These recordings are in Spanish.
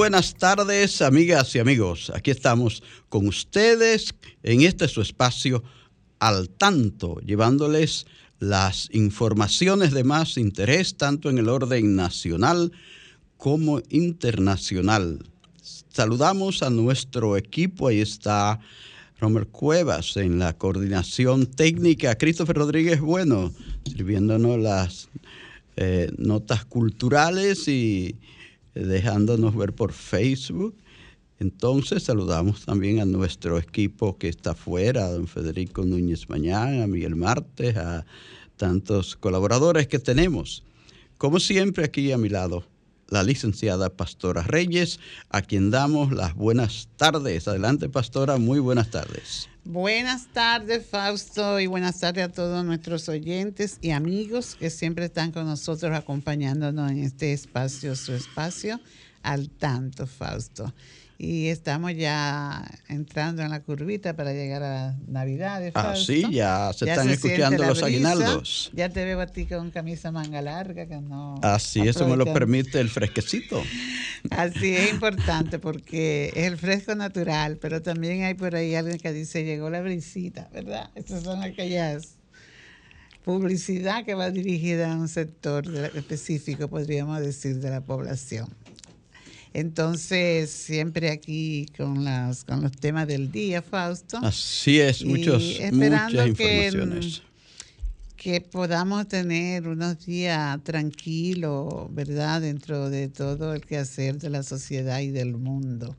Buenas tardes, amigas y amigos. Aquí estamos con ustedes en este su espacio al tanto, llevándoles las informaciones de más interés tanto en el orden nacional como internacional. Saludamos a nuestro equipo, ahí está Romer Cuevas en la coordinación técnica, Christopher Rodríguez Bueno, sirviéndonos las eh, notas culturales y dejándonos ver por Facebook. Entonces saludamos también a nuestro equipo que está afuera, a don Federico Núñez Mañán, a Miguel Martes, a tantos colaboradores que tenemos. Como siempre aquí a mi lado, la licenciada Pastora Reyes, a quien damos las buenas tardes. Adelante, Pastora, muy buenas tardes. Buenas tardes, Fausto, y buenas tardes a todos nuestros oyentes y amigos que siempre están con nosotros acompañándonos en este espacio, su espacio, al tanto, Fausto. Y estamos ya entrando en la curvita para llegar a Navidad. Ah, sí, ya se están escuchando los aguinaldos. Ya te veo a ti con camisa manga larga, que no. Así, eso me lo permite el fresquecito. Así es importante porque es el fresco natural, pero también hay por ahí alguien que dice llegó la brisita, ¿verdad? Estas son aquellas publicidad que va dirigida a un sector específico, podríamos decir, de la población. Entonces, siempre aquí con, las, con los temas del día, Fausto. Así es, muchos, muchas informaciones. Que, que podamos tener unos días tranquilos, ¿verdad? Dentro de todo el quehacer de la sociedad y del mundo.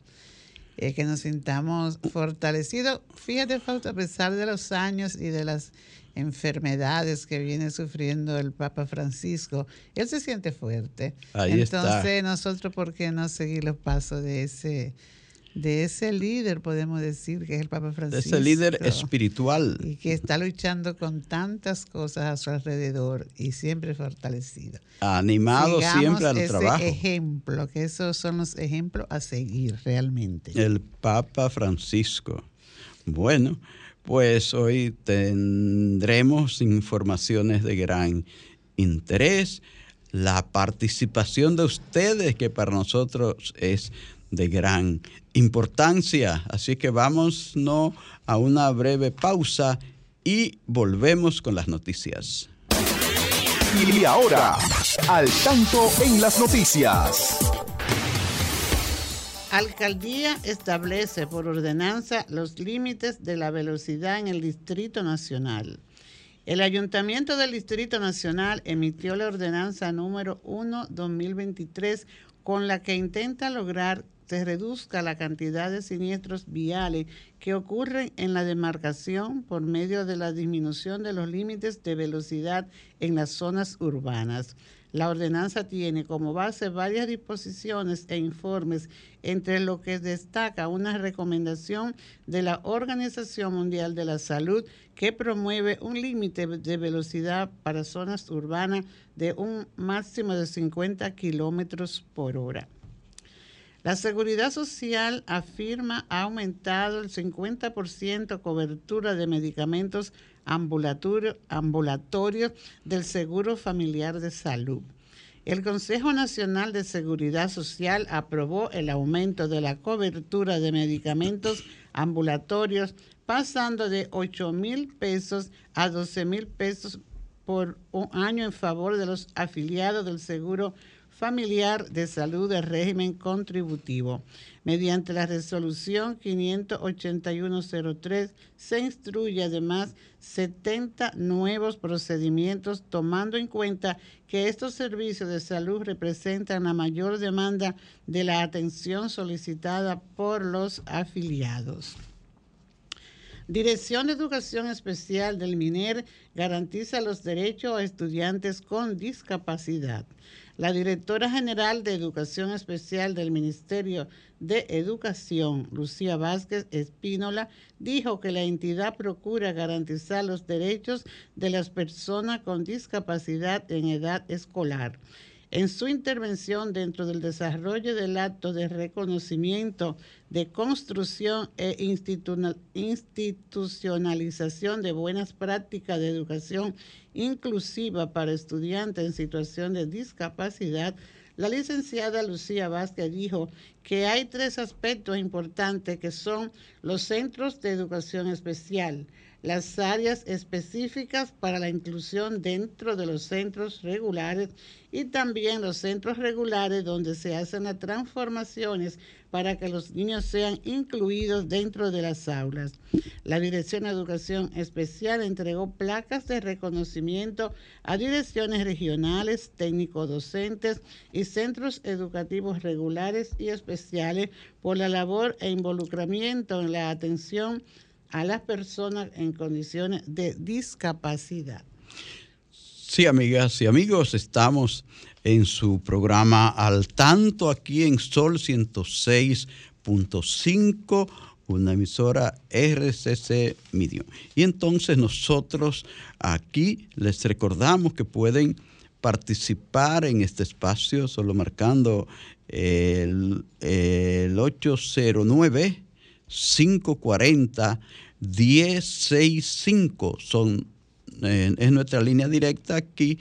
Eh, que nos sintamos fortalecidos. Fíjate, Fausto, a pesar de los años y de las enfermedades que viene sufriendo el Papa Francisco, él se siente fuerte. Entonces, nosotros, ¿por qué no seguir los pasos de ese, de ese líder, podemos decir, que es el Papa Francisco? De ese líder espiritual. Y que está luchando con tantas cosas a su alrededor y siempre fortalecido. Animado siempre al ese trabajo. ejemplo, que esos son los ejemplos a seguir realmente. El Papa Francisco. Bueno, pues hoy tendremos informaciones de gran interés, la participación de ustedes que para nosotros es de gran importancia. Así que vamos no, a una breve pausa y volvemos con las noticias. Y ahora, al tanto en las noticias. Alcaldía establece por ordenanza los límites de la velocidad en el Distrito Nacional. El Ayuntamiento del Distrito Nacional emitió la ordenanza número 1-2023 con la que intenta lograr se reduzca la cantidad de siniestros viales que ocurren en la demarcación por medio de la disminución de los límites de velocidad en las zonas urbanas. La ordenanza tiene como base varias disposiciones e informes, entre lo que destaca una recomendación de la Organización Mundial de la Salud que promueve un límite de velocidad para zonas urbanas de un máximo de 50 kilómetros por hora. La Seguridad Social afirma ha aumentado el 50% cobertura de medicamentos ambulatorios del Seguro Familiar de Salud. El Consejo Nacional de Seguridad Social aprobó el aumento de la cobertura de medicamentos ambulatorios pasando de 8 mil pesos a 12 mil pesos por un año en favor de los afiliados del Seguro Familiar de Salud del régimen contributivo. Mediante la resolución 58103 se instruye además 70 nuevos procedimientos tomando en cuenta que estos servicios de salud representan la mayor demanda de la atención solicitada por los afiliados. Dirección de Educación Especial del MINER garantiza los derechos a estudiantes con discapacidad. La directora general de Educación Especial del Ministerio de Educación, Lucía Vázquez Espínola, dijo que la entidad procura garantizar los derechos de las personas con discapacidad en edad escolar. En su intervención dentro del desarrollo del acto de reconocimiento de construcción e institucionalización de buenas prácticas de educación inclusiva para estudiantes en situación de discapacidad, la licenciada Lucía Vázquez dijo que hay tres aspectos importantes que son los centros de educación especial, las áreas específicas para la inclusión dentro de los centros regulares y también los centros regulares donde se hacen las transformaciones para que los niños sean incluidos dentro de las aulas. La Dirección de Educación Especial entregó placas de reconocimiento a direcciones regionales, técnicos docentes y centros educativos regulares y especiales por la labor e involucramiento en la atención a las personas en condiciones de discapacidad. Sí, amigas y amigos, estamos en su programa Al Tanto aquí en Sol 106.5, una emisora RCC Medium. Y entonces nosotros aquí les recordamos que pueden participar en este espacio solo marcando el, el 809 540 165 son eh, es nuestra línea directa aquí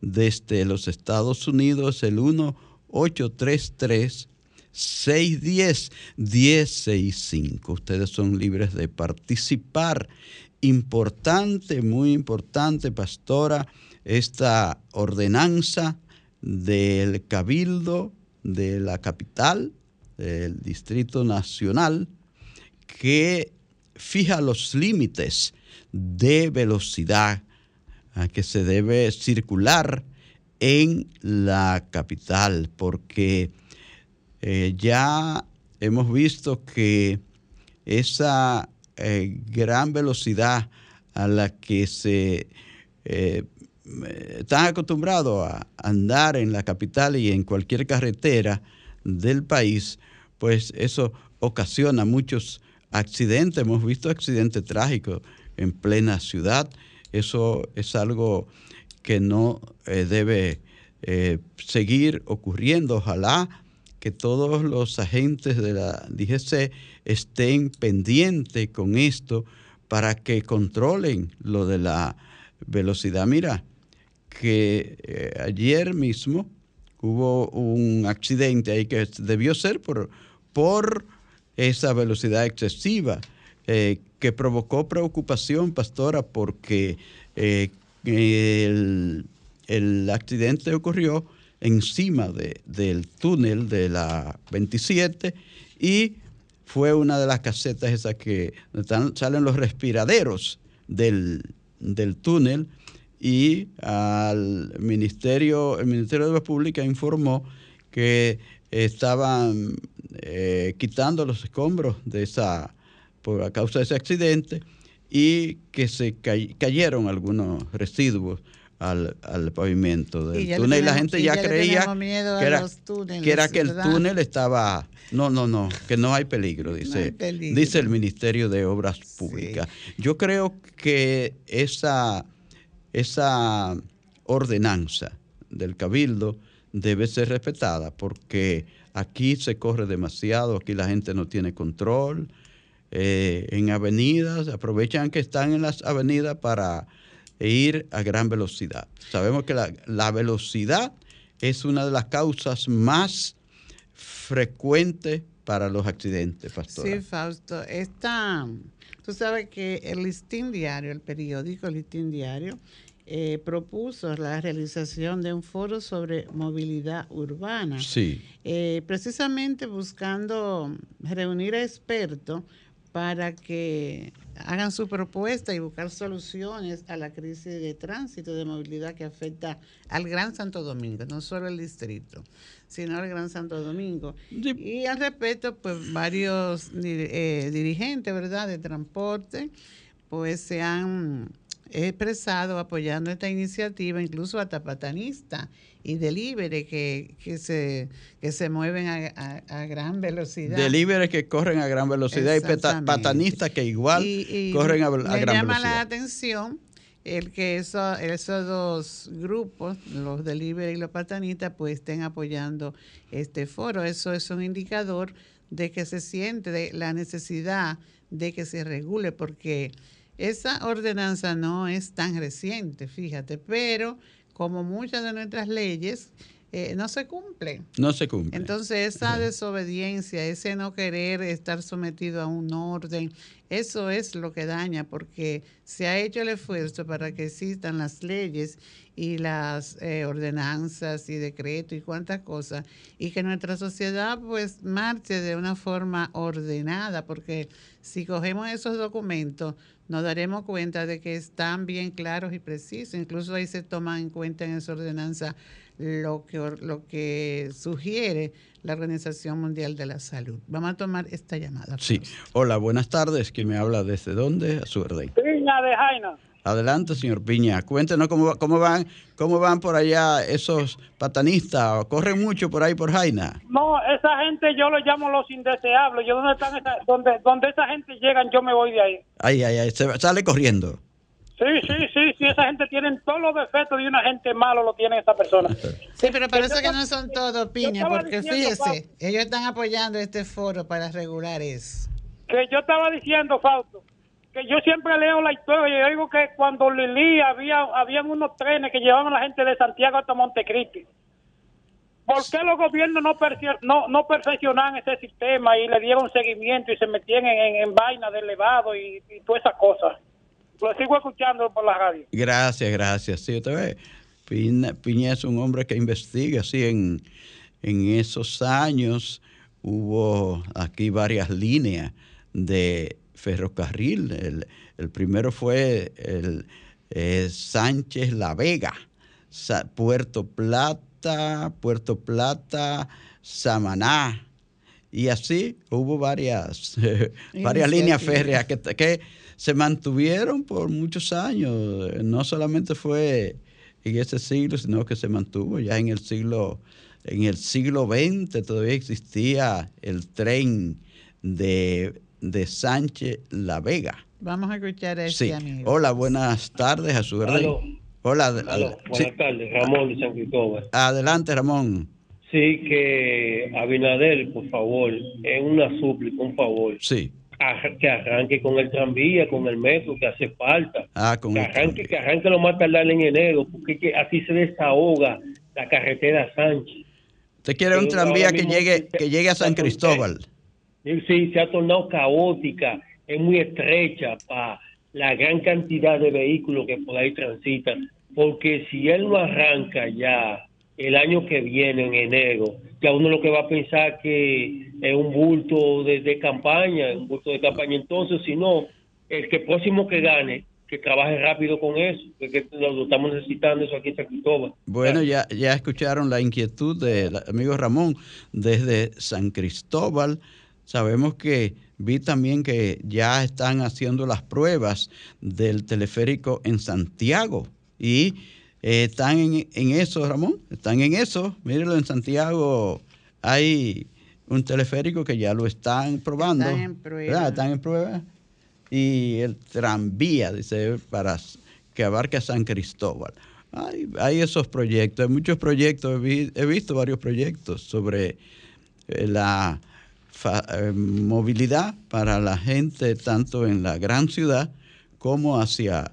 desde los Estados Unidos el 1833 610 1065. Ustedes son libres de participar. Importante, muy importante, pastora, esta ordenanza del Cabildo de la capital, del Distrito Nacional, que fija los límites de velocidad a que se debe circular en la capital, porque eh, ya hemos visto que esa eh, gran velocidad a la que se eh, están acostumbrados a andar en la capital y en cualquier carretera del país, pues eso ocasiona muchos accidentes. Hemos visto accidentes trágicos en plena ciudad. Eso es algo que no eh, debe eh, seguir ocurriendo. Ojalá que todos los agentes de la DGC estén pendientes con esto para que controlen lo de la velocidad. Mira, que eh, ayer mismo hubo un accidente ahí que debió ser por, por esa velocidad excesiva que provocó preocupación, pastora, porque eh, el, accidente ocurrió encima del túnel de la 27 y fue una de las casetas esas que salen los respiraderos del, túnel y al ministerio, el Ministerio de la Pública informó que estaban eh, quitando los escombros de esa por a causa de ese accidente y que se cayeron algunos residuos al, pavimento del túnel. Y la gente ya, creía que era, que era, que el túnel estaba... No, no, no, que no hay peligro, dice, dice el Ministerio de Obras Públicas. Yo creo que esa, esa ordenanza del Cabildo debe ser respetada porque aquí se corre demasiado, aquí la gente no tiene control, eh, en avenidas, aprovechan que están en las avenidas para ir a gran velocidad. Sabemos que la, velocidad es una de las causas más frecuentes para los accidentes, pastor. Sí, Fausto. Esta, tú sabes que el listín diario, el periódico listín diario, eh, propuso la realización de un foro sobre movilidad urbana. Sí. Eh, precisamente buscando reunir a expertos para que hagan su propuesta y buscar soluciones a la crisis de tránsito, de movilidad que afecta al Gran Santo Domingo, no solo el distrito, sino al Gran Santo Domingo. Y al respecto, pues varios eh, dirigentes, ¿verdad?, de transporte, pues se han expresado apoyando esta iniciativa, incluso a patanistas y delivery que, que, se, que se mueven a, gran velocidad. Delivery que corren a gran velocidad y patanistas que igual corren a, gran velocidad. Me llama la atención el que eso, esos dos grupos, los delivery y los patanistas, pues estén apoyando este foro. Eso es un indicador de que se siente de la necesidad de que se regule, porque esa ordenanza no es tan reciente, fíjate, pero como muchas de nuestras leyes, eh, no se cumple. No se cumple. Entonces, esa desobediencia, ese no querer estar sometido a un orden, eso es lo que daña, porque se ha hecho el esfuerzo para que existan las leyes y las eh, ordenanzas y decretos y cuantas cosas, y que nuestra sociedad pues marche de una forma ordenada, porque si cogemos esos documentos, nos daremos cuenta de que están bien claros y precisos. Incluso ahí se toma en cuenta en esa ordenanza lo que, lo que sugiere la Organización Mundial de la Salud. Vamos a tomar esta llamada. Sí. Hola, buenas tardes. ¿Quién me habla desde dónde? A su orden. Piña de Jaina. Adelante, señor Piña. Cuéntenos cómo, cómo van cómo van por allá esos patanistas. ¿Corren mucho por ahí por Jaina? No, esa gente yo lo llamo los indeseables. Yo donde están esa, donde, donde esa gente llegan, yo me voy de ahí. Ay, ay, ay. Se sale corriendo. Sí, sí, sí, sí, esa gente tiene todos los defectos de una gente malo, lo tiene esa persona. Sí, pero parece que no son todos piña, porque fíjese, ellos están apoyando este foro para regular eso. Que yo estaba diciendo, Fausto, que yo siempre leo la historia y digo que cuando Lili había habían unos trenes que llevaban a la gente de Santiago hasta Montecristi. ¿Por qué los gobiernos no, no, no perfeccionan ese sistema y le dieron seguimiento y se metían en, en, vaina de elevado y, y todas esas cosas? Lo sigo escuchando por la radio. Gracias, gracias. Sí, usted ve, Piña, es un hombre que investiga, sí, en, en esos años hubo aquí varias líneas de ferrocarril. El, primero fue el eh, Sánchez La Vega, Puerto Plata, Puerto Plata, Samaná. Y así hubo varias, varias líneas férreas que, que se mantuvieron por muchos años. No solamente fue en ese siglo, sino que se mantuvo ya en el siglo, en el siglo XX todavía existía el tren de, de Sánchez La Vega. Vamos a escuchar a este amigo. Hola, buenas tardes a su Hola, buenas tardes, Ramón de San Cristóbal. Adelante, Ramón. Sí, que Abinader, por favor, es una súplica, un favor. Sí que arranque con el tranvía, con el metro, que hace falta. Ah, con que, arranque, que arranque lo más tardar en enero, porque así se desahoga la carretera Sánchez. ¿Usted quiere un tranvía que llegue, que llegue a San Cristóbal? Sí, se ha tornado caótica, es muy estrecha para la gran cantidad de vehículos que por ahí transitan, porque si él no arranca ya el año que viene, en enero, ya uno lo que va a pensar que es un bulto de, campaña, un bulto de campaña. Entonces, si no, el que próximo que gane, que trabaje rápido con eso, porque lo, estamos necesitando eso aquí en San Cristóbal. Bueno, ya, ya escucharon la inquietud del amigo Ramón desde San Cristóbal. Sabemos que vi también que ya están haciendo las pruebas del teleférico en Santiago y eh, están en, eso, Ramón, están en eso. Mírenlo, en Santiago hay un teleférico que ya lo están probando. Están en prueba. Están en prueba. Y el tranvía, dice, para que abarca San Cristóbal. Hay, hay esos proyectos, hay muchos proyectos, he, visto varios proyectos sobre eh, la eh, movilidad para la gente tanto en la gran ciudad como hacia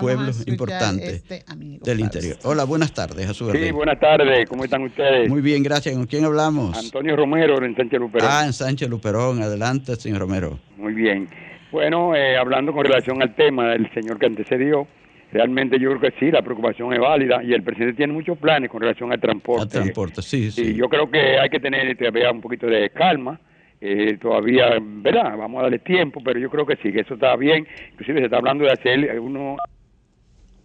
pueblos importantes este del interior. Hola, buenas tardes, a su Sí, buenas tardes, ¿cómo están ustedes? Muy bien, gracias. ¿Con quién hablamos? Antonio Romero, en Sánchez Luperón. Ah, en Sánchez Luperón, adelante, señor Romero. Muy bien. Bueno, eh, hablando con relación al tema del señor que antecedió, realmente yo creo que sí, la preocupación es válida y el presidente tiene muchos planes con relación al transporte. Al transporte, sí, sí. Y yo creo que hay que tener todavía un poquito de calma. Eh, todavía, ¿verdad? Vamos a darle tiempo, pero yo creo que sí, que eso está bien. Inclusive se está hablando de hacer uno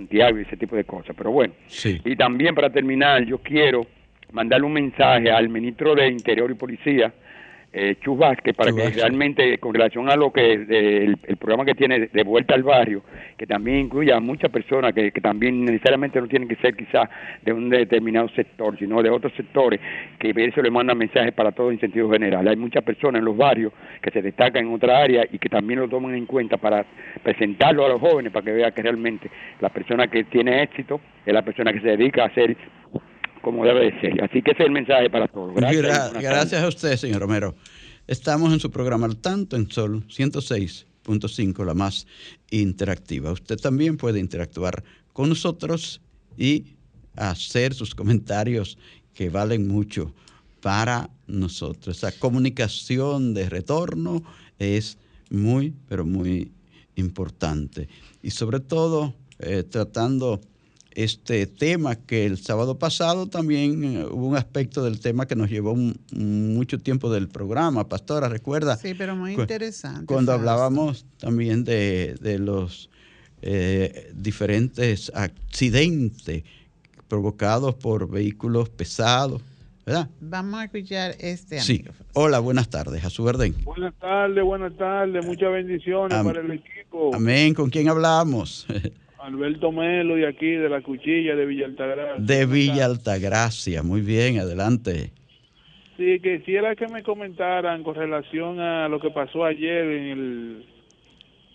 Santiago y ese tipo de cosas. Pero bueno, Sí. y también para terminar, yo quiero mandarle un mensaje al ministro de Interior y Policía, eh, Chus Vázquez, para Chus que Vázquez. realmente, con relación a lo que eh, el, el programa que tiene de vuelta al barrio, que también incluya a muchas personas que, que también necesariamente no tienen que ser quizás de un determinado sector, sino de otros sectores, que eso le manda mensajes para todo en sentido general. Hay muchas personas en los barrios que se destacan en otra área y que también lo toman en cuenta para presentarlo a los jóvenes, para que vean que realmente la persona que tiene éxito es la persona que se dedica a hacer como debe de ser. Así que ese es el mensaje para todos. Gra- Gracias. Gracias a usted, señor Romero. Estamos en su programa al tanto en Sol 106.5, la más interactiva. Usted también puede interactuar con nosotros y hacer sus comentarios que valen mucho para nosotros. Esa comunicación de retorno es muy, pero muy importante. Y sobre todo, eh, tratando este tema que el sábado pasado también eh, hubo un aspecto del tema que nos llevó un- mucho tiempo del programa. Pastora, recuerda Sí, pero muy interesante. cuando hablábamos también de, de los eh, diferentes accidentes provocados por vehículos pesados, ¿verdad? Vamos a escuchar este Sí. amigo. Hola, buenas tardes, a su orden. Buenas tardes, buenas tardes, muchas bendiciones Am- para el equipo. Amén, ¿con quién hablamos? Alberto Melo y aquí de la cuchilla de Villa Altagracia. De Villa Altagracia, muy bien, adelante. Sí, quisiera que me comentaran con relación a lo que pasó ayer en el,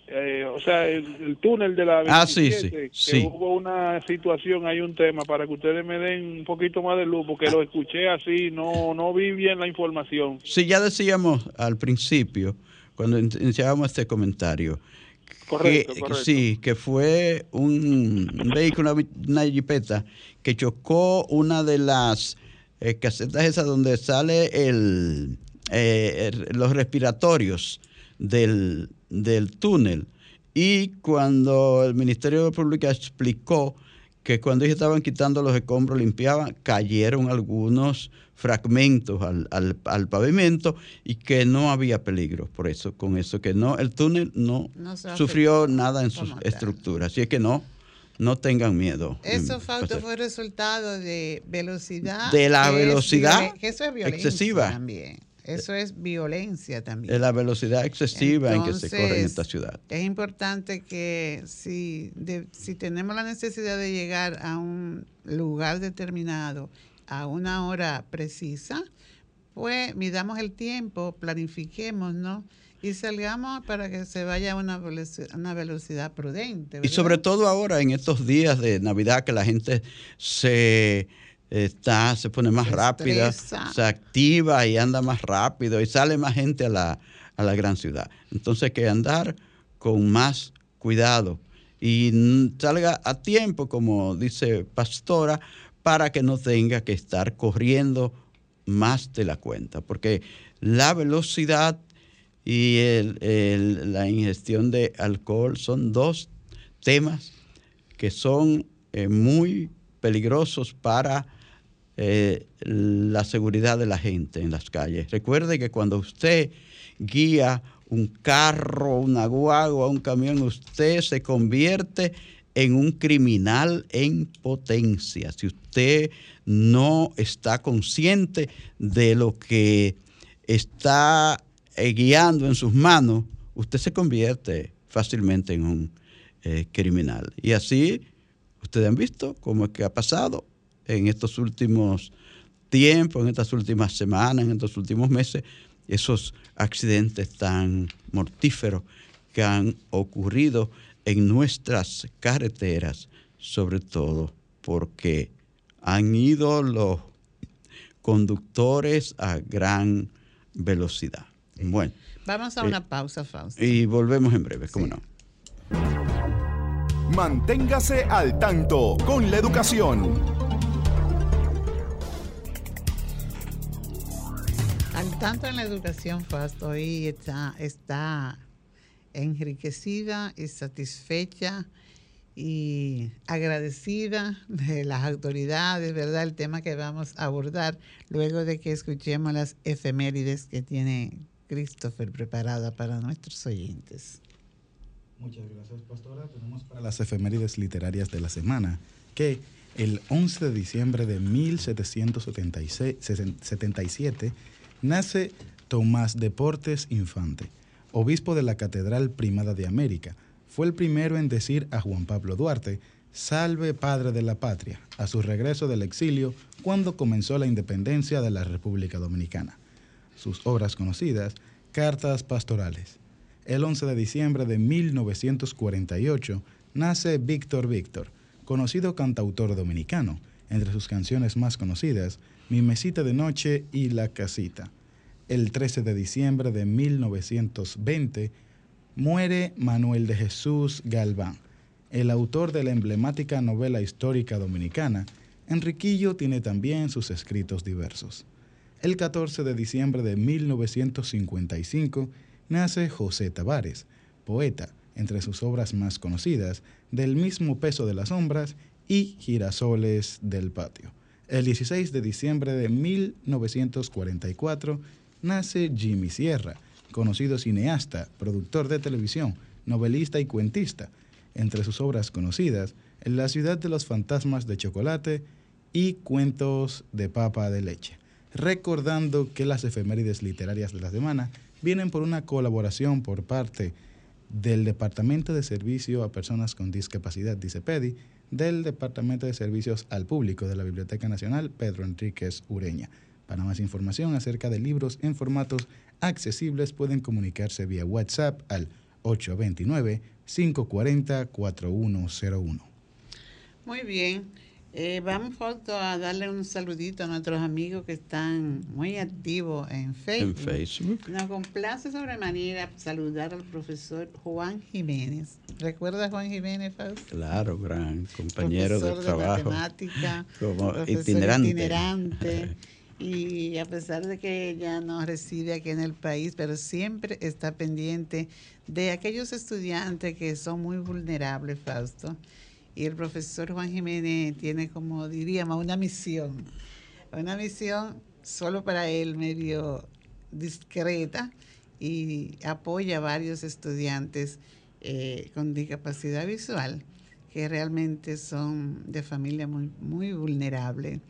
eh, o sea, el, el túnel de la Ah, sí, 27, sí, que sí. hubo una situación, hay un tema para que ustedes me den un poquito más de luz, porque lo escuché así, no no vi bien la información. Sí, ya decíamos al principio, cuando in- iniciábamos este comentario, Correcto, que, correcto. sí, que fue un, un vehículo, una, una jipeta, que chocó una de las eh, casetas esas donde sale el, eh, el- los respiratorios del, del túnel. Y cuando el Ministerio de Pública explicó que cuando ellos estaban quitando los escombros, limpiaban, cayeron algunos fragmentos al, al- al pavimento y que no había peligro. Por eso, con eso, que no, el túnel no, sufrió afectó nada en tal. estructuras. Así es que no, no tengan miedo. Eso, pasar. fue resultado de velocidad. De la velocidad violen- que eso es violencia excesiva. también. Eso es violencia también. de la velocidad excesiva en que se corre en esta ciudad. Es importante que si, de- si tenemos la necesidad de llegar a un lugar determinado a una hora precisa, pues midamos el tiempo, planifiquemos, ¿no? Y salgamos para que se vaya a una una velocidad prudente. Y sobre todo ahora en estos días de Navidad que la gente se está se pone más Se rápida, estresa. se activa y anda más rápido y sale más gente a la, a la gran ciudad. Entonces hay que andar con más cuidado y salga a tiempo, como dice Pastora, para que no tenga que estar corriendo más de la cuenta, porque la velocidad y el- el- la ingestión de alcohol son dos temas que son eh, muy peligrosos para eh, la seguridad de la gente en las calles. Recuerde que cuando usted guía un carro, una guagua, un camión, usted se convierte en un criminal en potencia. Si usted no está consciente de lo que está eh, guiando en sus manos, usted se convierte fácilmente en un eh, criminal. Y así, ustedes han visto cómo es que ha pasado en estos últimos tiempos, en estas últimas semanas, en estos últimos meses, esos accidentes tan mortíferos que han ocurrido en nuestras carreteras, sobre todo porque han ido los conductores a gran velocidad. Bueno, Vamos a eh, una pausa, Fausto. y volvemos en breve, ¿cómo Sí. no? Manténgase al tanto con la educación. Tanto en la educación, Fausto, hoy está, está enriquecida y satisfecha y agradecida de las autoridades, ¿verdad? El tema que vamos a abordar luego de que escuchemos las efemérides que tiene Christopher preparada para nuestros oyentes. Muchas gracias, pastora. Tenemos para las efemérides literarias de la semana que el 11 de diciembre de 1777 nace Tomás Deportes Infante, obispo de la Catedral Primada de América fue el primero en decir a Juan Pablo Duarte, salve padre de la patria, a su regreso del exilio cuando comenzó la independencia de la República Dominicana. Sus obras conocidas, Cartas Pastorales. El 11 de diciembre de 1948 nace Víctor Víctor, conocido cantautor dominicano. Entre sus canciones más conocidas, Mi Mesita de Noche y La Casita. El 13 de diciembre de 1920 muere Manuel de Jesús Galván, el autor de la emblemática novela histórica dominicana. Enriquillo tiene también sus escritos diversos. El 14 de diciembre de 1955 nace José Tavares, poeta, entre sus obras más conocidas, Del mismo peso de las sombras y Girasoles del patio. El 16 de diciembre de 1944 nace Jimmy Sierra, conocido cineasta, productor de televisión, novelista y cuentista. Entre sus obras conocidas, la ciudad de los fantasmas de chocolate y Cuentos de papa de leche. Recordando que las efemérides literarias de la semana vienen por una colaboración por parte del Departamento de Servicio a Personas con Discapacidad, dice PEDI, del Departamento de Servicios al Público de la Biblioteca Nacional Pedro Enríquez Ureña. Para más información acerca de libros en formatos accesibles pueden comunicarse vía WhatsApp al 829-540-4101. Muy bien. Eh, vamos a darle un saludito a nuestros amigos que están muy activos en Facebook. En Facebook. Nos complace sobremanera saludar al profesor Juan Jiménez. ¿Recuerda a Juan Jiménez, Fausto? Claro, gran compañero de trabajo. De matemática, como itinerante. itinerante y a pesar de que ella no reside aquí en el país, pero siempre está pendiente de aquellos estudiantes que son muy vulnerables, Fausto. Y el profesor Juan Jiménez tiene como diríamos una misión, una misión solo para él medio discreta y apoya a varios estudiantes eh, con discapacidad visual que realmente son de familia muy, muy vulnerable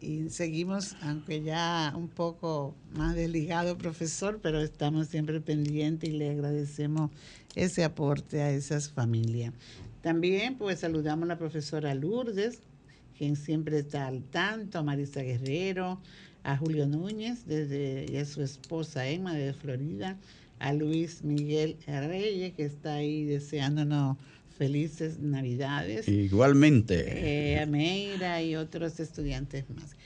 y seguimos, aunque ya un poco más desligado, profesor, pero estamos siempre pendientes y le agradecemos ese aporte a esas familias. También pues saludamos a la profesora Lourdes, quien siempre está al tanto, a Marisa Guerrero, a Julio Núñez, desde, y a su esposa Emma de Florida, a Luis Miguel Reyes, que está ahí deseándonos felices Navidades. Igualmente. Eh, a Meira y otros estudiantes más.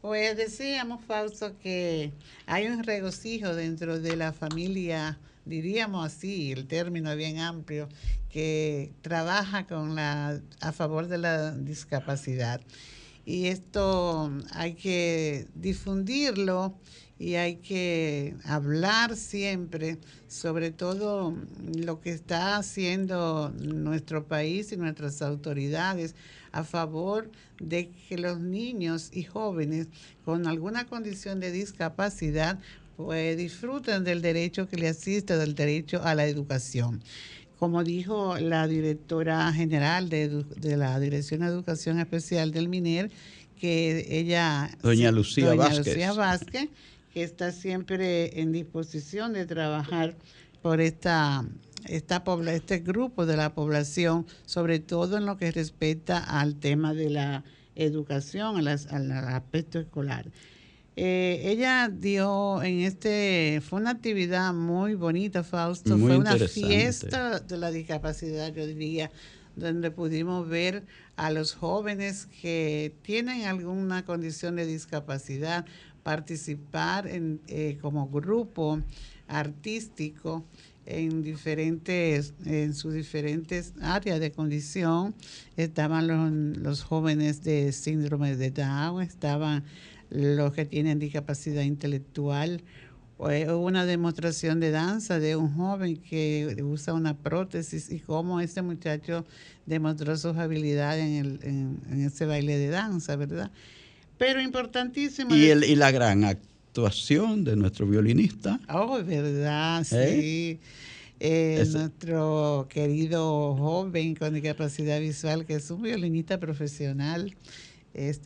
Pues decíamos, Fausto, que hay un regocijo dentro de la familia, diríamos así, el término bien amplio, que trabaja con la, a favor de la discapacidad. Y esto hay que difundirlo y hay que hablar siempre sobre todo lo que está haciendo nuestro país y nuestras autoridades a favor de que los niños y jóvenes con alguna condición de discapacidad pues disfruten del derecho que le asiste, del derecho a la educación. Como dijo la directora general de, la Dirección de Educación Especial del MINER, que ella... Doña Lucía Doña Lucía Vázquez que está siempre en disposición de trabajar por esta, esta este grupo de la población, sobre todo en lo que respecta al tema de la educación, al, aspecto escolar. Eh, ella dio en este, fue una actividad muy bonita, Fausto, fue una fiesta de la discapacidad, yo diría, donde pudimos ver a los jóvenes que tienen alguna condición de discapacidad, participar en, eh, como grupo artístico en diferentes en sus diferentes áreas de condición. Estaban los, los, jóvenes de síndrome de Down estaban los que tienen discapacidad intelectual Pues, hubo una demostración de danza de un joven que usa una prótesis y cómo este muchacho demostró sus habilidades en, el, en, ese baile de danza, ¿verdad? Pero importantísimo. Y, el, y la gran actuación de nuestro violinista. Oh, verdad, ¿Eh? sí. Eh, nuestro querido joven con discapacidad visual, que es un violinista profesional,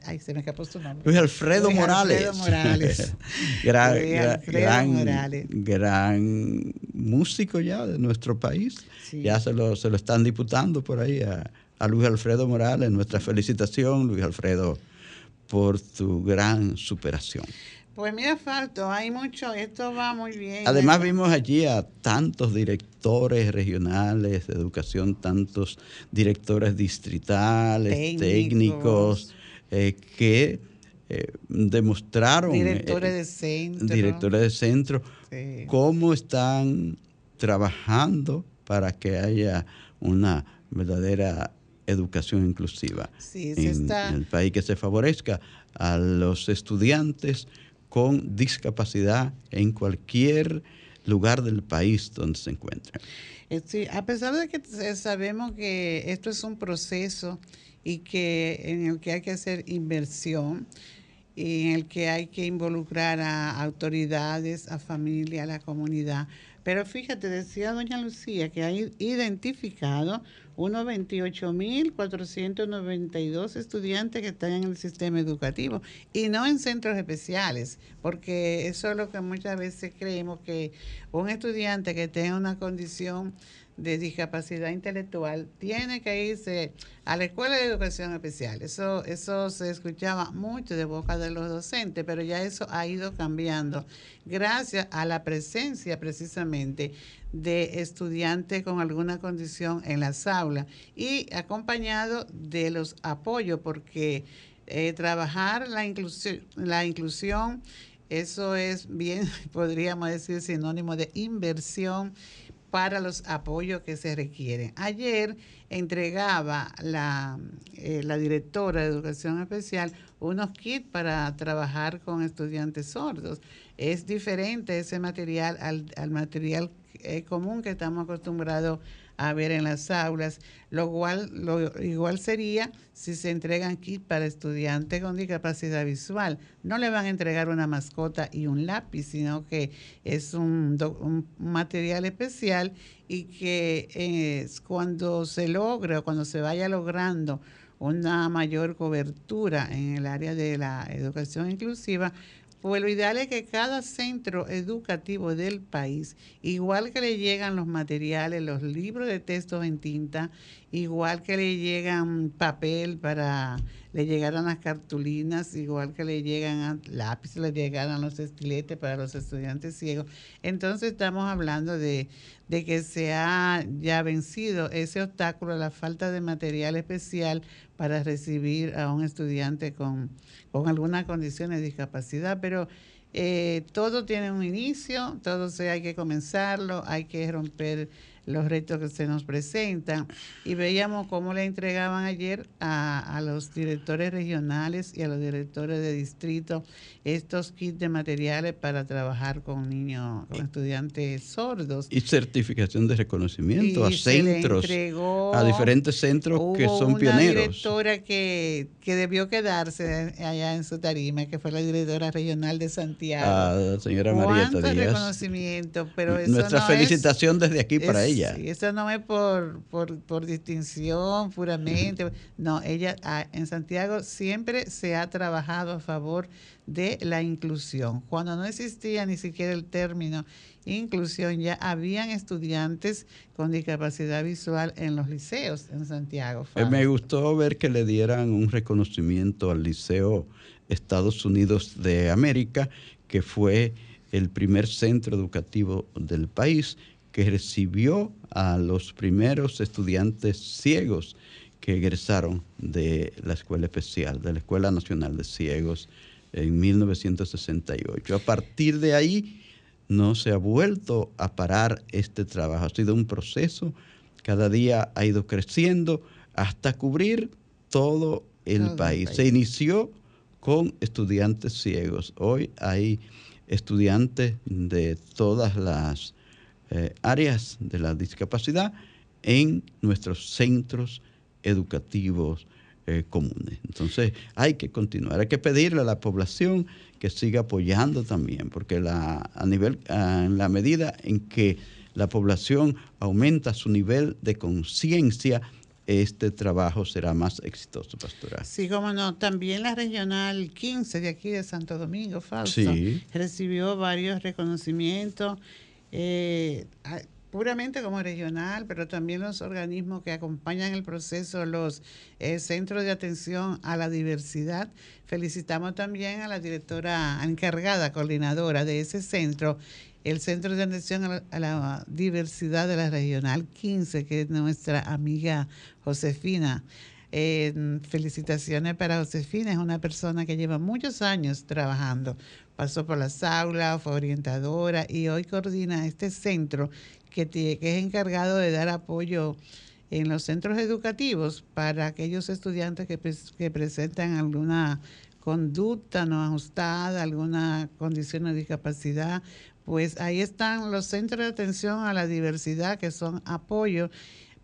ay, se me escapó su nombre. Luis Alfredo Morales. Alfredo Morales. gran, gran, músico ya de nuestro país. Ya se lo, se lo están diputando por ahí a, Luis Alfredo Morales. Nuestra felicitación, Luis Alfredo, por tu gran superación. Pues mira, Falto, hay mucho, esto va muy bien. Además vimos allí a tantos directores regionales de educación, tantos directores distritales, técnicos eh, que eh, demostraron... Directores eh, de centro. Directores de centro, cómo están trabajando para que haya una verdadera educación inclusiva en, el país, que se favorezca a los estudiantes con discapacidad en cualquier lugar del país donde se encuentren. Sí, a pesar de que sabemos que esto es un proceso y que en el que hay que hacer inversión y en el que hay que involucrar a autoridades, a familia, a la comunidad. Pero fíjate, decía doña Lucía que hay identificado unos 28.492 estudiantes que están en el sistema educativo y no en centros especiales, porque eso es lo que muchas veces creemos que un estudiante que tenga una condición de discapacidad intelectual tiene que irse a la escuela de educación especial. Eso, eso se escuchaba mucho de boca de los docentes, pero ya eso ha ido cambiando gracias a la presencia precisamente de estudiantes con alguna condición en las aulas y acompañado de los apoyos, porque eh, trabajar la inclusión, la inclusión, eso es bien, podríamos decir, sinónimo de inversión para los apoyos que se requieren. Ayer entregaba la, eh, la directora de Educación Especial unos kits para trabajar con estudiantes sordos. Es diferente ese material al, al material eh, común que estamos acostumbrados a ver en las aulas, lo cual lo igual sería si se entregan kits para estudiantes con discapacidad visual. No le van a entregar una mascota y un lápiz, sino que es un, material especial y que eh, cuando se logre o cuando se vaya logrando una mayor cobertura en el área de la educación inclusiva, pues lo ideal es que cada centro educativo del país, igual que le llegan los materiales, los libros de texto en tinta, igual que le llegan papel para, le llegaran las cartulinas, igual que le llegan lápices, le llegaran los estiletes para los estudiantes ciegos. Entonces estamos hablando de, de que se ha ya vencido ese obstáculo, la falta de material especial para recibir a un estudiante con con algunas condiciones de discapacidad, pero eh, todo tiene un inicio, todo se hay que comenzarlo, hay que romper los retos que se nos presentan y veíamos cómo le entregaban ayer a, los directores regionales y a los directores de distrito estos kits de materiales para trabajar con niños, con estudiantes sordos. Y certificación de reconocimiento a centros, a diferentes centros que son pioneros. Una directora que, que debió quedarse allá en su tarima, que fue la directora regional de Santiago. Ah, señora María Díaz. reconocimiento, pero eso Nuestra felicitación desde aquí para ella. Sí, eso no es por, por, por distinción puramente. No, ella ah, en Santiago siempre se ha trabajado a favor de la inclusión. Cuando no existía ni siquiera el término inclusión, ya habían estudiantes con discapacidad visual en los liceos en Santiago. Eh, me gustó ver que le dieran un reconocimiento al Liceo Estados Unidos de América, que fue el primer centro educativo del país que recibió a los primeros estudiantes ciegos que egresaron de la Escuela Especial, de la Escuela Nacional de Ciegos en 1968. A partir de ahí no se ha vuelto a parar este trabajo. Ha sido un proceso, cada día ha ido creciendo hasta cubrir todo el país. Se inició con estudiantes ciegos. Hoy hay estudiantes de todas las eh, áreas de la discapacidad en nuestros centros educativos eh, comunes. Entonces hay que continuar, hay que pedirle a la población que siga apoyando también, porque la, a nivel, en la medida en que la población aumenta su nivel de conciencia, este trabajo será más exitoso, pastora. Sí, como no. También la regional 15 de aquí de Santo Domingo, Fausto, recibió varios reconocimientos. Eh, puramente como regional, pero también los organismos que acompañan el proceso, los eh, centros de atención a la diversidad. Felicitamos también a la directora encargada, coordinadora de ese centro, el Centro de Atención a la, Diversidad de la Regional 15, que es nuestra amiga Josefina. felicitaciones para Josefina, es una persona que lleva muchos años trabajando. Pasó por las aulas, fue orientadora y hoy coordina este centro que, que es encargado de dar apoyo en los centros educativos para aquellos estudiantes que, que presentan alguna conducta no ajustada, alguna condición de discapacidad, pues ahí están los centros de atención a la diversidad que son apoyo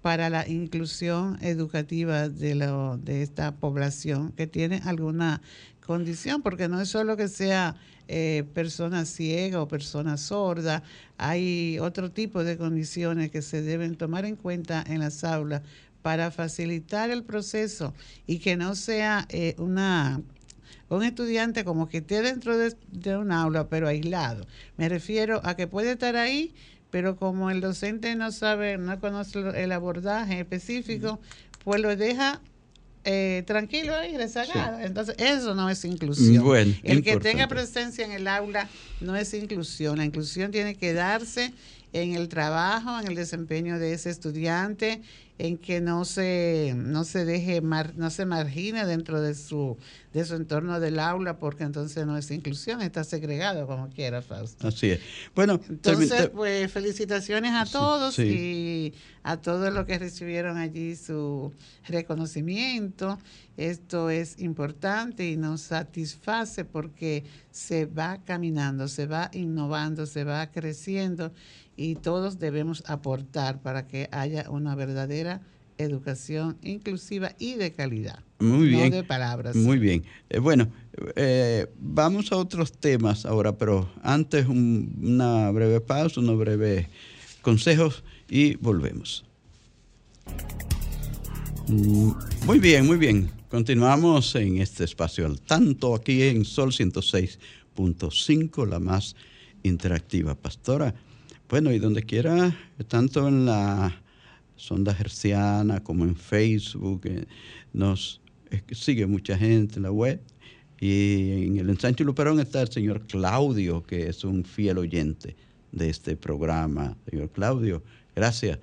para la inclusión educativa de, lo, de esta población que tiene alguna condición, porque no es solo que sea eh, persona ciega o persona sorda, hay otro tipo de condiciones que se deben tomar en cuenta en las aulas para facilitar el proceso y que no sea eh, una un estudiante como que esté dentro de, de, un aula pero aislado. Me refiero a que puede estar ahí, pero como el docente no sabe, no conoce el abordaje específico, pues lo deja eh, tranquilo y rezagado. Entonces, eso no es inclusión. el que tenga presencia en el aula no es inclusión. La inclusión tiene que darse en el trabajo, en el desempeño de ese estudiante, en que no se, no se deje, no se margine dentro de su, de su entorno del aula, porque entonces no es inclusión, está segregado como quiera, Fausto. Así es. Bueno, entonces, pues felicitaciones a todos y a todos los que recibieron allí su reconocimiento. Esto es importante y nos satisface porque se va caminando, se va innovando, se va creciendo y todos debemos aportar para que haya una verdadera educación inclusiva y de calidad. Muy bien. No de palabras. Muy bien. Eh, bueno, eh, vamos a otros temas ahora, pero antes una breve pausa, unos breves consejos y volvemos. Mm, muy bien, muy bien. Continuamos en este espacio al tanto aquí en Sol 106.5, la más interactiva. Pastora, bueno, y donde quiera, tanto en la sonda herciana como en Facebook, eh, nos sigue mucha gente en la web. Y en el ensanche Luperón está el señor Claudio, que es un fiel oyente de este programa. Señor Claudio, gracias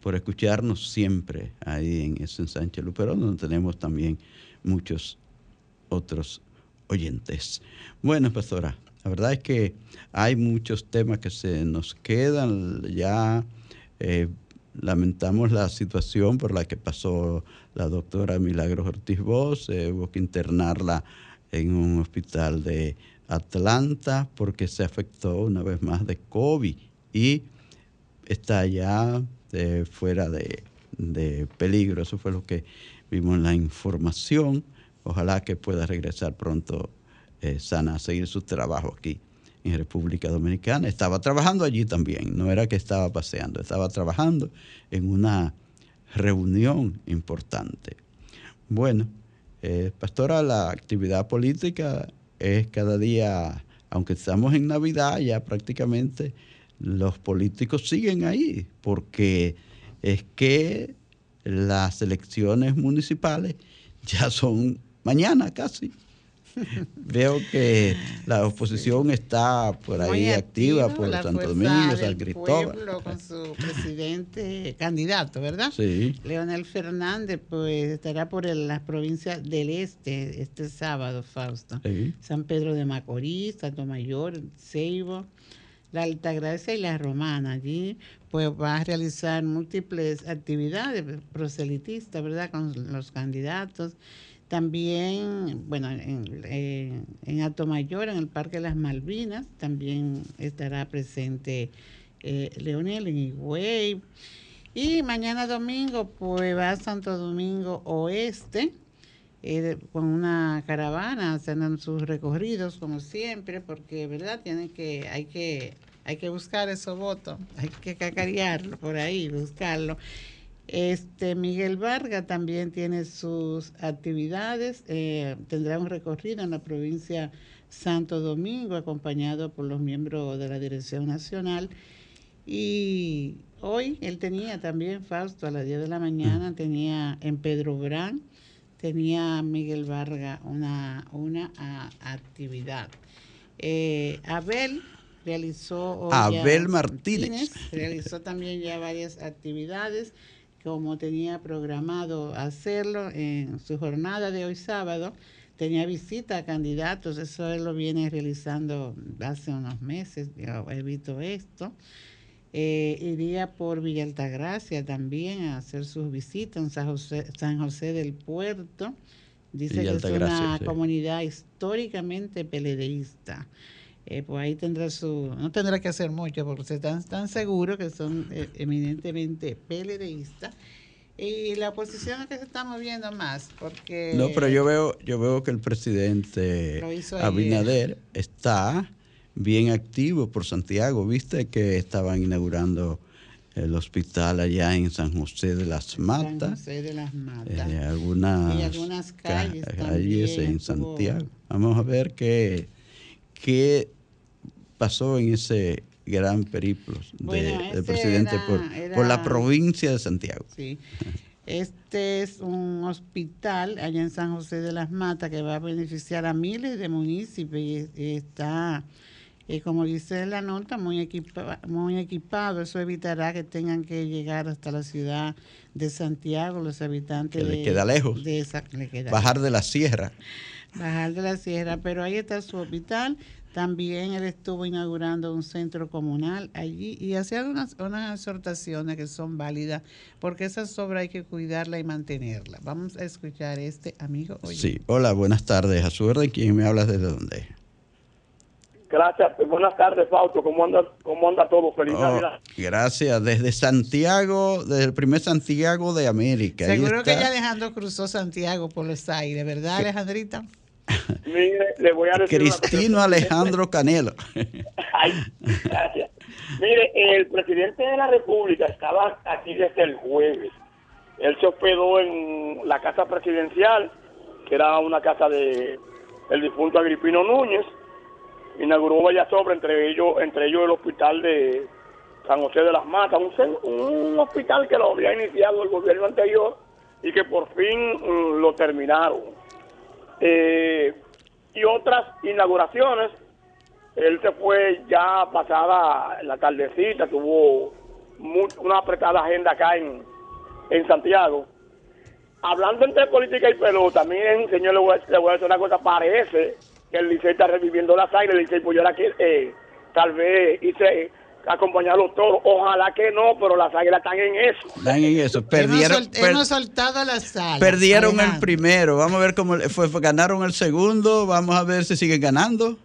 por escucharnos siempre ahí en ese ensanche Luperón, donde tenemos también muchos otros oyentes. Bueno, pastora, la verdad es que hay muchos temas que se nos quedan. Ya eh, lamentamos la situación por la que pasó la doctora Milagros Ortiz Bosch. hubo que internarla en un hospital de Atlanta porque se afectó una vez más de COVID y está ya eh, fuera de, de peligro. Eso fue lo que vimos en la información. Ojalá que pueda regresar pronto eh, sana a seguir su trabajo aquí en República Dominicana. Estaba trabajando allí también, no era que estaba paseando, estaba trabajando en una reunión importante. Bueno, eh, pastora, la actividad política es cada día, aunque estamos en Navidad, ya prácticamente los políticos siguen ahí, porque es que las elecciones municipales ya son mañana casi. Veo que la oposición está por ahí activa, por Santo Domingo, San Cristóbal. Pueblo con su presidente candidato, ¿verdad? Sí. Leonel Fernández, pues estará por las provincias del este este sábado, Fausto. San Pedro de Macorís, Santo Mayor, Ceibo, la Altagracia y la Romana. Allí pues va a realizar múltiples actividades proselitistas, ¿verdad? Con los candidatos También, bueno, en, en, en Atomayor, en el Parque de las Malvinas, también estará presente eh, Leonel en Higüey. Y mañana domingo, pues va a Santo Domingo Oeste eh, con una caravana, haciendo sus recorridos como siempre, porque verdad tienen que, hay que, hay que buscar esos votos, hay que cacarearlo por ahí, buscarlo. Este Miguel Vargas también tiene sus actividades, eh, tendrá un recorrido en la provincia Santo Domingo, acompañado por los miembros de la Dirección Nacional. Y hoy él tenía también, Fausto, a las 10 de la mañana, tenía en Pedro Brán, tenía Miguel Vargas una, una actividad. Eh, Abel realizó... Abel Martínez. Martínez. Realizó también ya varias actividades como tenía programado hacerlo en su jornada de hoy sábado. Tenía visita a candidatos, eso él lo viene realizando hace unos meses, yo he visto esto. Eh, iría por Villa Altagracia también a hacer sus visitas en San José, San José del Puerto. Dice Villa que es una sí. comunidad históricamente peledeísta. Eh, pues ahí tendrá su, no tendrá que hacer mucho porque se están tan seguros que son eh, eminentemente peledeístas. Y la oposición es que se está moviendo más porque... No, pero yo veo, yo veo que el presidente. Abinader está bien activo por Santiago. Viste que estaban inaugurando el hospital allá en San José de las San Matas. José de las Matas. eh, algunas, Y algunas ca- calles calles también en Santiago. Vamos a ver qué, qué pasó en ese gran periplo de- Bueno, del presidente era- por, era- por la provincia de Santiago. Sí. Este es un hospital allá en San José de las Matas que va a beneficiar a miles de municipios y, y está, eh, como dice la nota, muy, equipa- muy equipado. Eso evitará que tengan que llegar hasta la ciudad de Santiago los habitantes Que le de, queda lejos. de esa, le queda Bajar de la sierra. Bajar de la Sierra, pero ahí está su hospital. También él estuvo inaugurando un centro comunal allí y hacía unas, unas exhortaciones que son válidas porque esa obra hay que cuidarla y mantenerla. Vamos a escuchar este amigo. Oye. Sí, hola, buenas tardes. A su orden, ¿quién me habla desde dónde? Gracias. Buenas tardes, Fausto. ¿Cómo anda, cómo anda todo? Feliz Oh, Navidad. gracias, desde Santiago, desde el primer Santiago de América. Seguro que ya Alejandro cruzó Santiago por los aires, ¿verdad, Alejandrita? Mire, le voy a decir. Cristino Alejandro Canelo. Ay, gracias. Mire, el presidente de la República estaba aquí desde el jueves. Él se hospedó en la casa presidencial, que era una casa de el difunto Agripino Núñez. Inauguró varias obras, entre ellos, entre ellos el hospital de San José de las Matas, un, un hospital que lo había iniciado el gobierno anterior y que por fin mm, lo terminaron. Eh, y otras inauguraciones él se fue ya pasada la tardecita, tuvo mu- una apretada agenda acá en, en Santiago. Hablando entre política y pelota, también, señor, le voy, a, le voy a decir una cosa, parece que el Licey está reviviendo las águilas, el Licey, pues yo era que eh, tal vez hice acompañar a los toros, ojalá que no, pero las águilas están en eso. Están en eso. Perdieron, hemos, sol- per- hemos soltado la sala. perdieron el primero. Vamos a ver cómo le fue. fue- Ganaron el segundo. Vamos a ver si siguen ganando.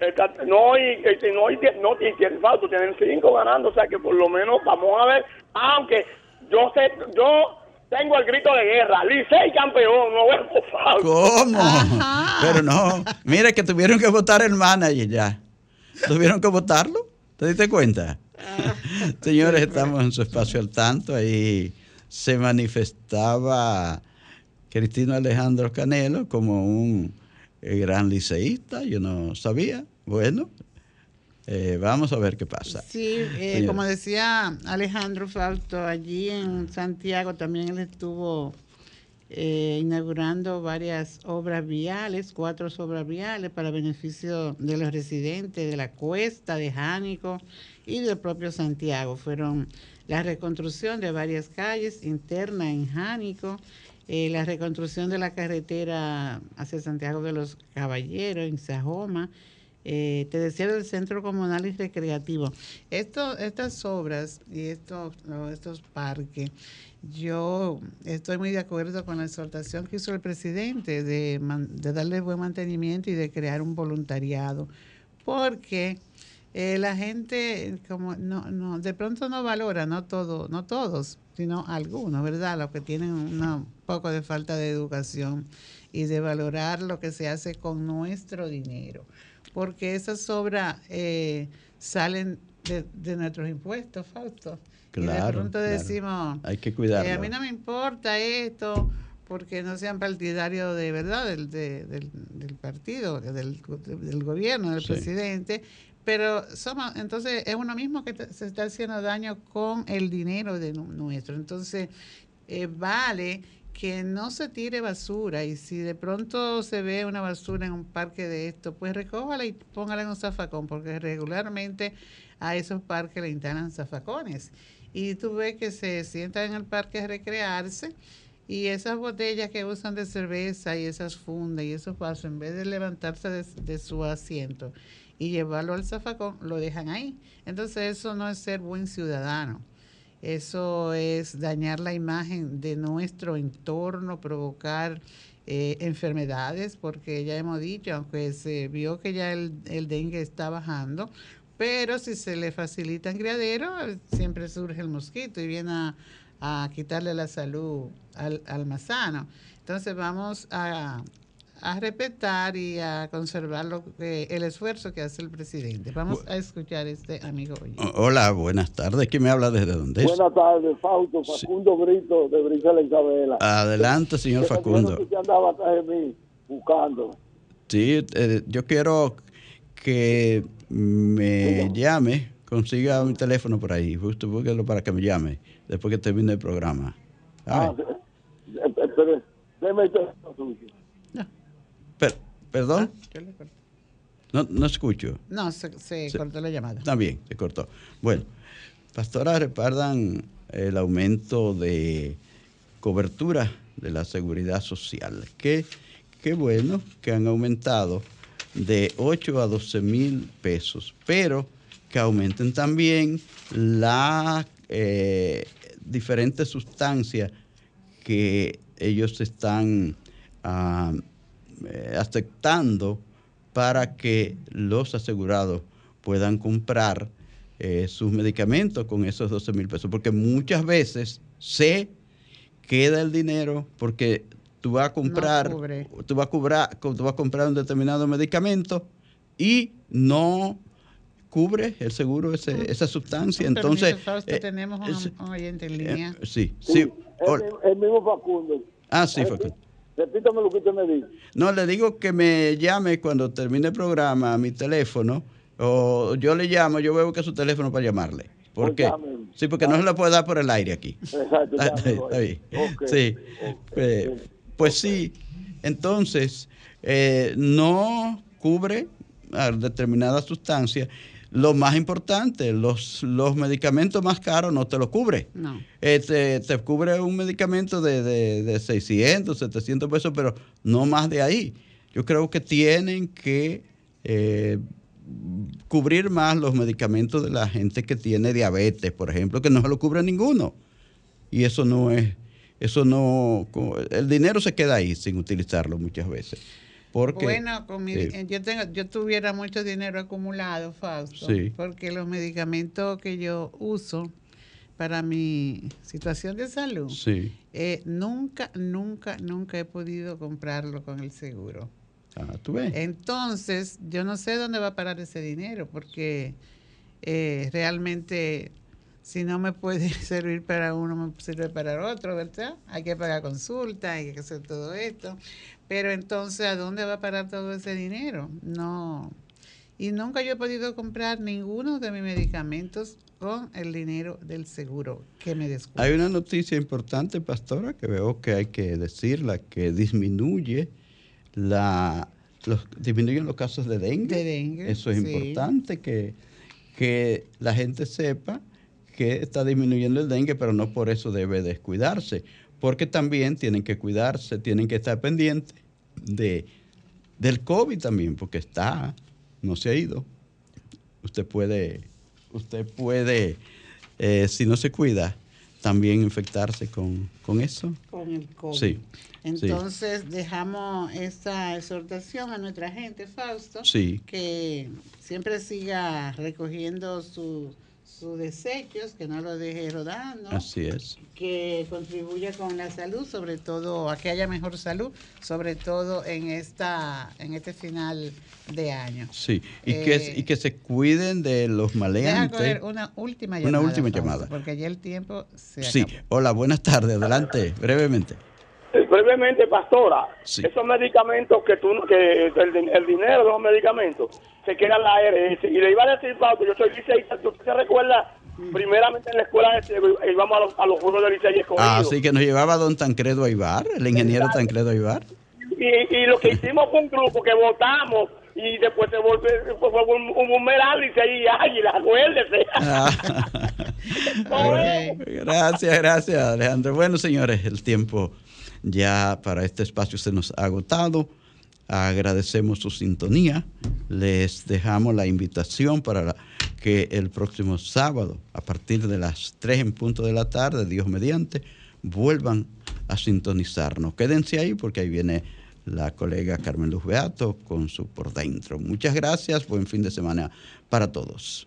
Está- No, y, y- no, y, no, y tienen falta, tienen cinco ganando, o sea que por lo menos vamos a ver, aunque yo sé, yo tengo el grito de guerra, Licey campeón, no por favor. ¿Cómo? Ajá. Pero no. Mira que tuvieron que votar el manager ya. ¿Tuvieron que votarlo? ¿Te diste cuenta? Señores, estamos en su espacio al tanto. Ahí se manifestaba Cristino Alejandro Canelo como un eh, gran liceísta. Yo no sabía. Bueno, eh, vamos a ver qué pasa. Sí, eh, como decía Alejandro Fausto, allí en Santiago también él estuvo eh, inaugurando varias obras viales, cuatro obras viales para beneficio de los residentes de la cuesta, de Jánico y del propio Santiago. Fueron la reconstrucción de varias calles internas en Jánico, eh, la reconstrucción de la carretera hacia Santiago de los Caballeros en Sajoma, Eh, te decía del Centro Comunal y Recreativo. Esto, estas obras y estos, estos parques, yo estoy muy de acuerdo con la exhortación que hizo el presidente de, darle buen mantenimiento y de crear un voluntariado, porque eh, la gente como no, no, de pronto no valora, no todo, no todos, sino algunos, ¿verdad? Los que tienen un poco de falta de educación y de valorar lo que se hace con nuestro dinero, porque esas obras eh, salen de, nuestros impuestos, Fausto. Claro, y de pronto decimos, hay que cuidarlo. Eh, a mí no me importa esto, porque no sean partidarios de verdad del, del, partido, del, del gobierno, del presidente, pero somos, entonces es uno mismo que se está haciendo daño con el dinero de nuestro. Entonces, eh, vale que no se tire basura y si de pronto se ve una basura en un parque de esto, pues recójala y póngala en un zafacón, porque regularmente a esos parques le instalan zafacones. Y tú ves que se sientan en el parque a recrearse y esas botellas que usan de cerveza y esas fundas y esos vasos, en vez de levantarse de su asiento, y llevarlo al zafacón, lo dejan ahí. Entonces eso no es ser buen ciudadano. Eso es dañar la imagen de nuestro entorno, provocar eh, enfermedades, porque ya hemos dicho, aunque se vio que ya el, dengue está bajando, pero si se le facilita en criadero, siempre surge el mosquito y viene a, a quitarle la salud al, al mazano. Entonces vamos a, a respetar y a conservar lo que, el esfuerzo que hace el presidente. Vamos a escuchar este amigo. Hola, buenas tardes. ¿Quién me habla desde dónde Buenas tardes, Fausto, Facundo Brito de Brisela Isabela. Adelante, señor Facundo. Que andaba atrás de mí buscando. Sí, eh, yo quiero que me llame, consiga mi teléfono por ahí, justo búsquelo para que me llame después que termine el programa. Ah, espere, déme el teléfono suyo. ¿Perdón? Ah, no, no escucho. No, se, cortó la llamada. Está bien, se cortó. Bueno, pastoras repardan el aumento de cobertura de la seguridad social. Qué, qué bueno que han aumentado de 8 a 12 mil pesos, pero que aumenten también las eh, diferentes sustancias que ellos están ah, eh, aceptando para que los asegurados puedan comprar eh, sus medicamentos con esos 12 mil pesos, porque muchas veces se queda el dinero porque tú vas a comprar, tú vas a cobrar, tú vas a comprar un determinado medicamento y no cubre el seguro ese, esa sustancia. Entonces, eh, tenemos un, oyente en línea. sí, sí. El, mismo Facundo. Ah, sí, Facundo. Repítame lo que usted me dice. No, le digo que me llame cuando termine el programa a mi teléfono, o yo le llamo, yo veo que es su teléfono para llamarle. ¿Por pues qué? Sí, porque no se lo puede dar por el aire aquí. Exacto. Está, bien. sí. Eh, pues sí, entonces, eh, no cubre a determinada sustancia lo más importante, los, los medicamentos más caros no te lo cubre. No. Eh, te, cubre un medicamento de, de, 600, 700 pesos, pero no más de ahí. Yo creo que tienen que eh, cubrir más los medicamentos de la gente que tiene diabetes, por ejemplo, que no se lo cubre ninguno. Y eso no es, eso no, el dinero se queda ahí sin utilizarlo muchas veces bueno, eh, yo, tengo, yo tuviera mucho dinero acumulado, Fausto, porque los medicamentos que yo uso para mi situación de salud, eh, nunca, nunca, nunca he podido comprarlo con el seguro. Ah, ¿tú ves? Entonces, yo no sé dónde va a parar ese dinero, porque eh, realmente si no me puede servir para uno, me sirve para otro, ¿verdad? Hay que pagar consulta, hay que hacer todo esto. Pero entonces, ¿a dónde va a parar todo ese dinero? No. Y nunca yo he podido comprar ninguno de mis medicamentos con el dinero del seguro que me descubre. Hay una noticia importante, pastora, que veo que hay que decirla, que disminuye la los, disminuyen los casos de dengue. De dengue Eso es importante que, que la gente sepa que está disminuyendo el dengue, pero no por eso debe descuidarse porque también tienen que cuidarse, tienen que estar pendientes de, del COVID también, porque está no se ha ido. Usted puede, usted puede, eh, si no se cuida, también infectarse con, con eso. Con el COVID. Sí. Entonces dejamos esta exhortación a nuestra gente, Fausto, Sí. que siempre siga recogiendo sus sus desechos, que no los deje rodando, Así es. que contribuya con la salud, sobre todo a que haya mejor salud, sobre todo en esta en este final de año. Sí, y, Eh, que, y que se cuiden de los Deja maleantes. coger una última Una llamada. última Fausto, llamada. Porque ya el tiempo se Sí, acabó. hola, buenas tardes, adelante, brevemente. Brevemente, pastora, Sí. esos medicamentos que tú, que el, el dinero de los medicamentos se queda en la ARS. Y le iba a decir, Pauto, yo soy liceísta, ¿tú se recuerda? Primeramente en la escuela este, íbamos a los, a los juegos de licey escogidos. Ah, sí, que nos llevaba don Tancredo Aybar, el ingeniero Tancredo Aybar. Y, y lo que hicimos fue un grupo que votamos y después se volvió fue un, un, un y águila, acuérdese. Ah. Gracias, gracias, Alejandro. Bueno, señores, el tiempo ya para este espacio se nos ha agotado. Agradecemos su sintonía. Les dejamos la invitación para que el próximo sábado, a partir de las 3 en punto de la tarde, Dios mediante, vuelvan a sintonizarnos. Quédense ahí porque ahí viene la colega Carmen Luz Beato con su por dentro. Muchas gracias. Buen fin de semana para todos.